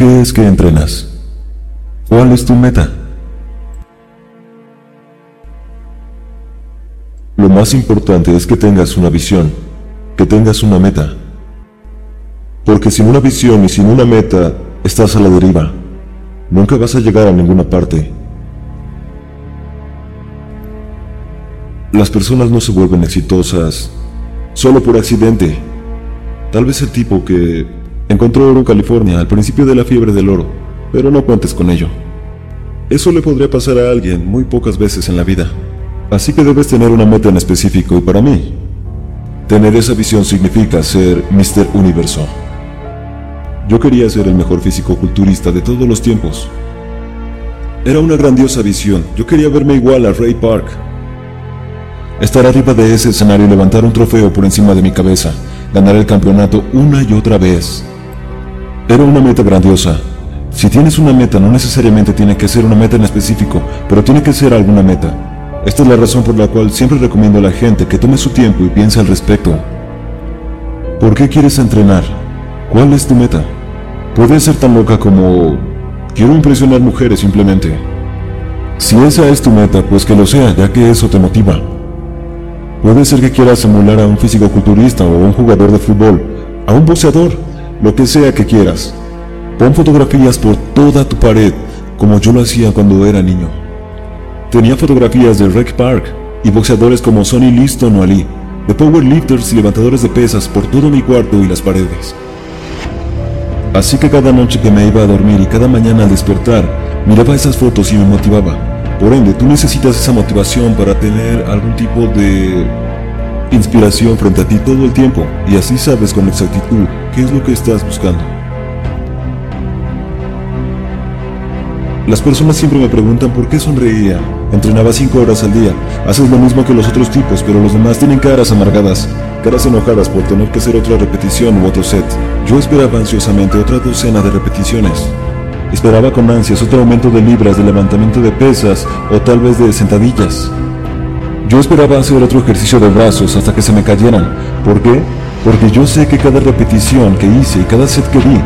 qué es que entrenas? ¿Cuál es tu meta? Lo más importante es que tengas una visión, que tengas una meta. Porque sin una visión y sin una meta, estás a la deriva. Nunca vas a llegar a ninguna parte. Las personas no se vuelven exitosas solo por accidente. Tal vez el tipo que encontró oro en California al principio de la fiebre del oro, pero no cuentes con ello. Eso le podría pasar a alguien muy pocas veces en la vida. Así que debes tener una meta en específico y para mí, tener esa visión significa ser Mr. Universo. Yo quería ser el mejor físico-culturista de todos los tiempos. Era una grandiosa visión. Yo quería verme igual a Ray Park. Estar arriba de ese escenario y levantar un trofeo por encima de mi cabeza. Ganar el campeonato una y otra vez. Era una meta grandiosa. Si tienes una meta, no necesariamente tiene que ser una meta en específico, pero tiene que ser alguna meta. Esta es la razón por la cual siempre recomiendo a la gente que tome su tiempo y piense al respecto. ¿Por qué quieres entrenar? ¿Cuál es tu meta? Puede ser tan loca como quiero impresionar mujeres simplemente. Si esa es tu meta, pues que lo sea, ya que eso te motiva. Puede ser que quieras emular a un físico-culturista o a un jugador de fútbol, a un boxeador, lo que sea que quieras. Pon fotografías por toda tu pared, como yo lo hacía cuando era niño. Tenía fotografías de Rec Park y boxeadores como Sonny Liston o Ali, de powerlifters y levantadores de pesas por todo mi cuarto y las paredes. Así que cada noche que me iba a dormir y cada mañana al despertar, miraba esas fotos y me motivaba. Por ende, tú necesitas esa motivación para tener algún tipo de inspiración frente a ti todo el tiempo y así sabes con exactitud qué es lo que estás buscando. Las personas siempre me preguntan por qué sonreía. Entrenaba 5 horas al día. Haces lo mismo que los otros tipos, pero los demás tienen caras amargadas, caras enojadas por tener que hacer otra repetición u otro set. Yo esperaba ansiosamente otra docena de repeticiones. Esperaba con ansias otro aumento de libras de levantamiento de pesas o tal vez de sentadillas. Yo esperaba hacer otro ejercicio de brazos hasta que se me cayeran. ¿Por qué? Porque yo sé que cada repetición que hice y cada set que di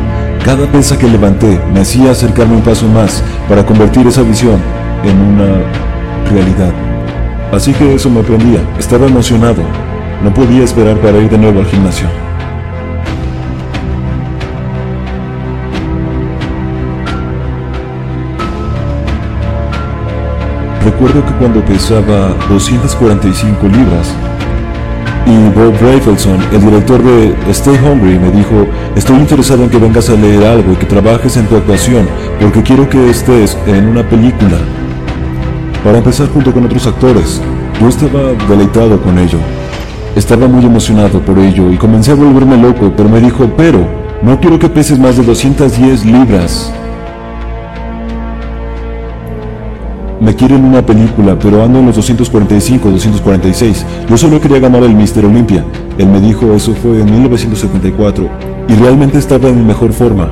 cada pesa que levanté me hacía acercarme un paso más para convertir esa visión en una realidad. Así que eso me prendía, estaba emocionado, no podía esperar para ir de nuevo al gimnasio. Recuerdo que cuando pesaba 245 libras, y Bob Rafelson, el director de Stay Hungry, me dijo, estoy interesado en que vengas a leer algo y que trabajes en tu actuación, porque quiero que estés en una película. Para empezar junto con otros actores, yo estaba deleitado con ello. Estaba muy emocionado por ello y comencé a volverme loco, pero me dijo, pero, no quiero que peses más de 210 libras. Me quieren una película, pero ando en los 245, 246. Yo solo quería ganar el Mister Olympia. Él me dijo eso fue en 1974 y realmente estaba en mejor forma.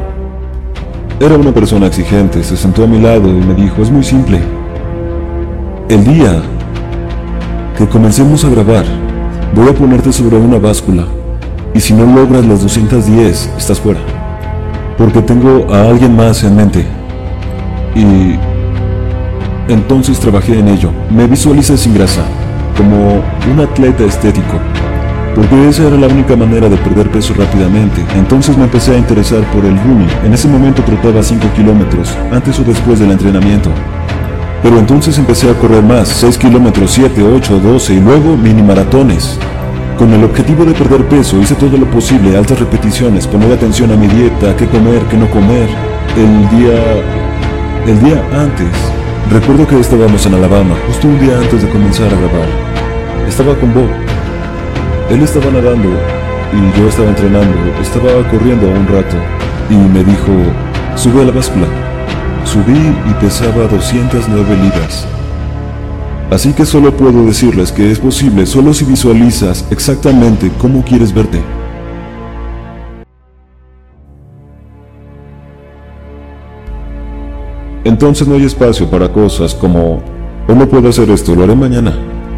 Era una persona exigente, se sentó a mi lado y me dijo, es muy simple. El día que comencemos a grabar, voy a ponerte sobre una báscula y si no logras las 210, estás fuera. Porque tengo a alguien más en mente. Y entonces trabajé en ello. Me visualicé sin grasa, como un atleta estético, porque esa era la única manera de perder peso rápidamente. Entonces me empecé a interesar por el running. En ese momento trotaba 5 kilómetros, antes o después del entrenamiento. Pero entonces empecé a correr más, 6 kilómetros, 7, 8, 12 y luego mini maratones. Con el objetivo de perder peso hice todo lo posible, altas repeticiones, poner atención a mi dieta, qué comer, qué no comer. El día... el día antes Recuerdo que estábamos en Alabama, justo un día antes de comenzar a grabar. Estaba con Bob. Él estaba nadando y yo estaba entrenando. Estaba corriendo un rato y me dijo, sube a la báscula. Subí y pesaba 209 libras. Así que solo puedo decirles que es posible solo si visualizas exactamente cómo quieres verte. Entonces no hay espacio para cosas como, hoy no puedo hacer esto, lo haré mañana.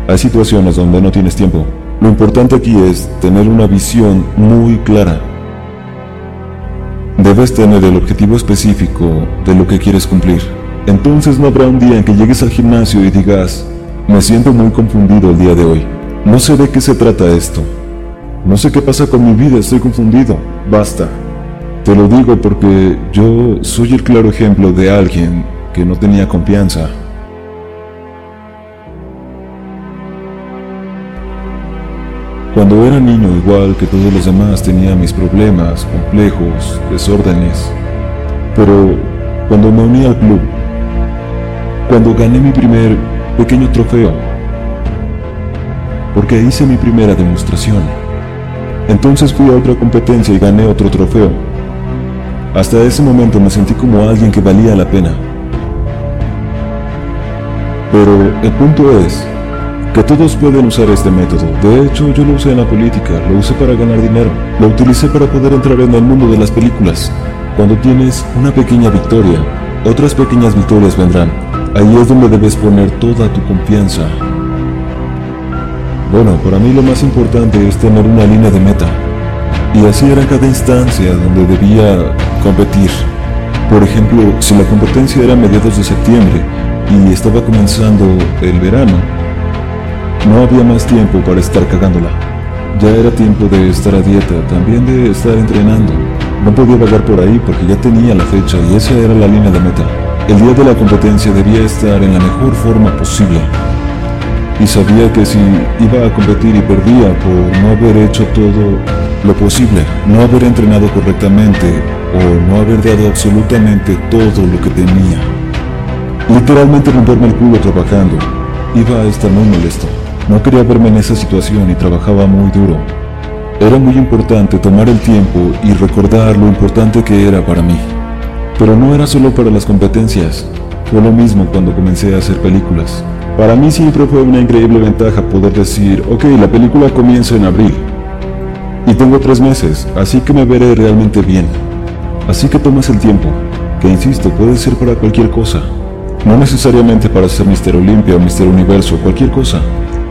Hay situaciones donde no tienes tiempo. Lo importante aquí es tener una visión muy clara. Debes tener el objetivo específico de lo que quieres cumplir. Entonces no habrá un día en que llegues al gimnasio y digas, me siento muy confundido el día de hoy. No sé de qué se trata esto. No sé qué pasa con mi vida, estoy confundido. Basta. Te lo digo porque yo soy el claro ejemplo de alguien que no tenía confianza. Cuando era niño, igual que todos los demás, tenía mis problemas, complejos, desórdenes. Pero cuando me uní al club, cuando gané mi primer pequeño trofeo, porque hice mi primera demostración, entonces fui a otra competencia y gané otro trofeo. Hasta ese momento me sentí como alguien que valía la pena. Pero el punto es que todos pueden usar este método. De hecho, yo lo usé en la política, lo usé para ganar dinero, lo utilicé para poder entrar en el mundo de las películas. Cuando tienes una pequeña victoria, otras pequeñas victorias vendrán. Ahí es donde debes poner toda tu confianza. Bueno, para mí lo más importante es tener una línea de meta. Y así era cada instancia donde debía competir. Por ejemplo, si la competencia era a mediados de septiembre y estaba comenzando el verano, no había más tiempo para estar cagándola. Ya era tiempo de estar a dieta, también de estar entrenando. No podía vagar por ahí porque ya tenía la fecha y esa era la línea de meta. El día de la competencia debía estar en la mejor forma posible. Y sabía que si iba a competir y perdía por no haber hecho todo lo posible, no haber entrenado correctamente o no haber dado absolutamente todo lo que tenía. Literalmente romperme el culo trabajando. Iba a estar muy molesto. No quería verme en esa situación y trabajaba muy duro. Era muy importante tomar el tiempo y recordar lo importante que era para mí. Pero no era solo para las competencias, fue lo mismo cuando comencé a hacer películas. Para mí siempre fue una increíble ventaja poder decir, ok, la película comienza en abril. Y tengo tres meses, así que me veré realmente bien. Así que tomas el tiempo, que insisto, puede ser para cualquier cosa. No necesariamente para ser Mister Olimpia o Mister Universo, cualquier cosa.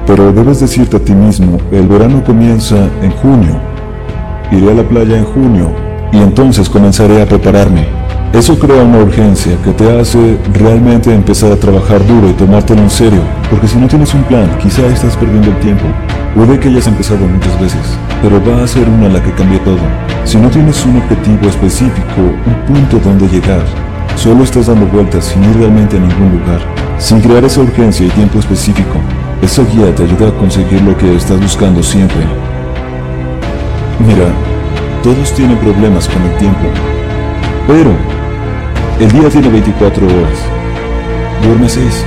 Pero debes decirte a ti mismo, el verano comienza en junio. Iré a la playa en junio y entonces comenzaré a prepararme. Eso crea una urgencia que te hace realmente empezar a trabajar duro y tomártelo en serio, porque si no tienes un plan, quizá estás perdiendo el tiempo. Puede que hayas empezado muchas veces, pero va a ser una la que cambie todo. Si no tienes un objetivo específico, un punto donde llegar, solo estás dando vueltas sin ir realmente a ningún lugar, sin crear esa urgencia y tiempo específico. Esa guía te ayuda a conseguir lo que estás buscando siempre. Mira, todos tienen problemas con el tiempo, pero el día tiene 24 horas. Duerme 6.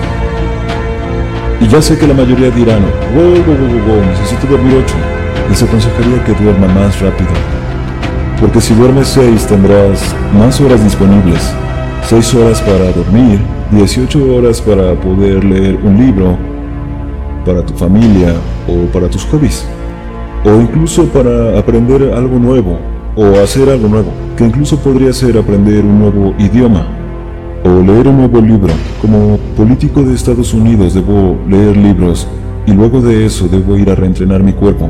Y ya sé que la mayoría dirán, wow, wow, wow, wow, necesito dormir 8. Les aconsejaría que duerma más rápido. Porque si duermes 6 tendrás más horas disponibles. 6 horas para dormir, 18 horas para poder leer un libro, para tu familia o para tus hobbies. O incluso para aprender algo nuevo o hacer algo nuevo, que incluso podría ser aprender un nuevo idioma o leer un nuevo libro. Como político de Estados Unidos debo leer libros y luego de eso debo ir a reentrenar mi cuerpo.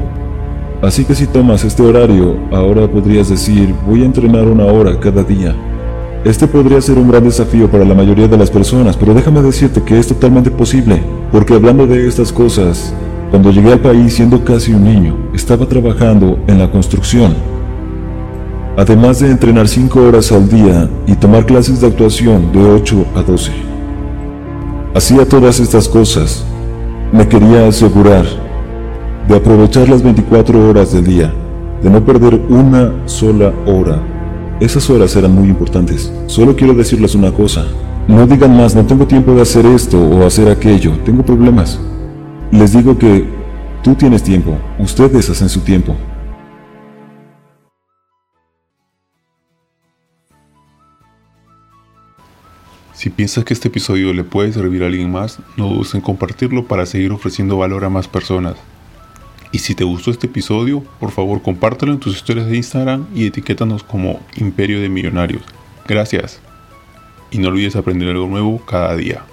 Así que si tomas este horario, ahora podrías decir, voy a entrenar una hora cada día. Este podría ser un gran desafío para la mayoría de las personas, pero déjame decirte que es totalmente posible. Porque hablando de estas cosas, cuando llegué al país siendo casi un niño, estaba trabajando en la construcción. Además de entrenar 5 horas al día y tomar clases de actuación de 8 a 12. Hacía todas estas cosas. Me quería asegurar de aprovechar las 24 horas del día, de no perder una sola hora. Esas horas eran muy importantes. Solo quiero decirles una cosa. No digan más, no tengo tiempo de hacer esto o hacer aquello, tengo problemas. Les digo que tú tienes tiempo, ustedes hacen su tiempo. Si piensas que este episodio le puede servir a alguien más, no dudes en compartirlo para seguir ofreciendo valor a más personas. Y si te gustó este episodio, por favor compártelo en tus historias de Instagram y etiquétanos como Imperio de Millonarios. Gracias y no olvides aprender algo nuevo cada día.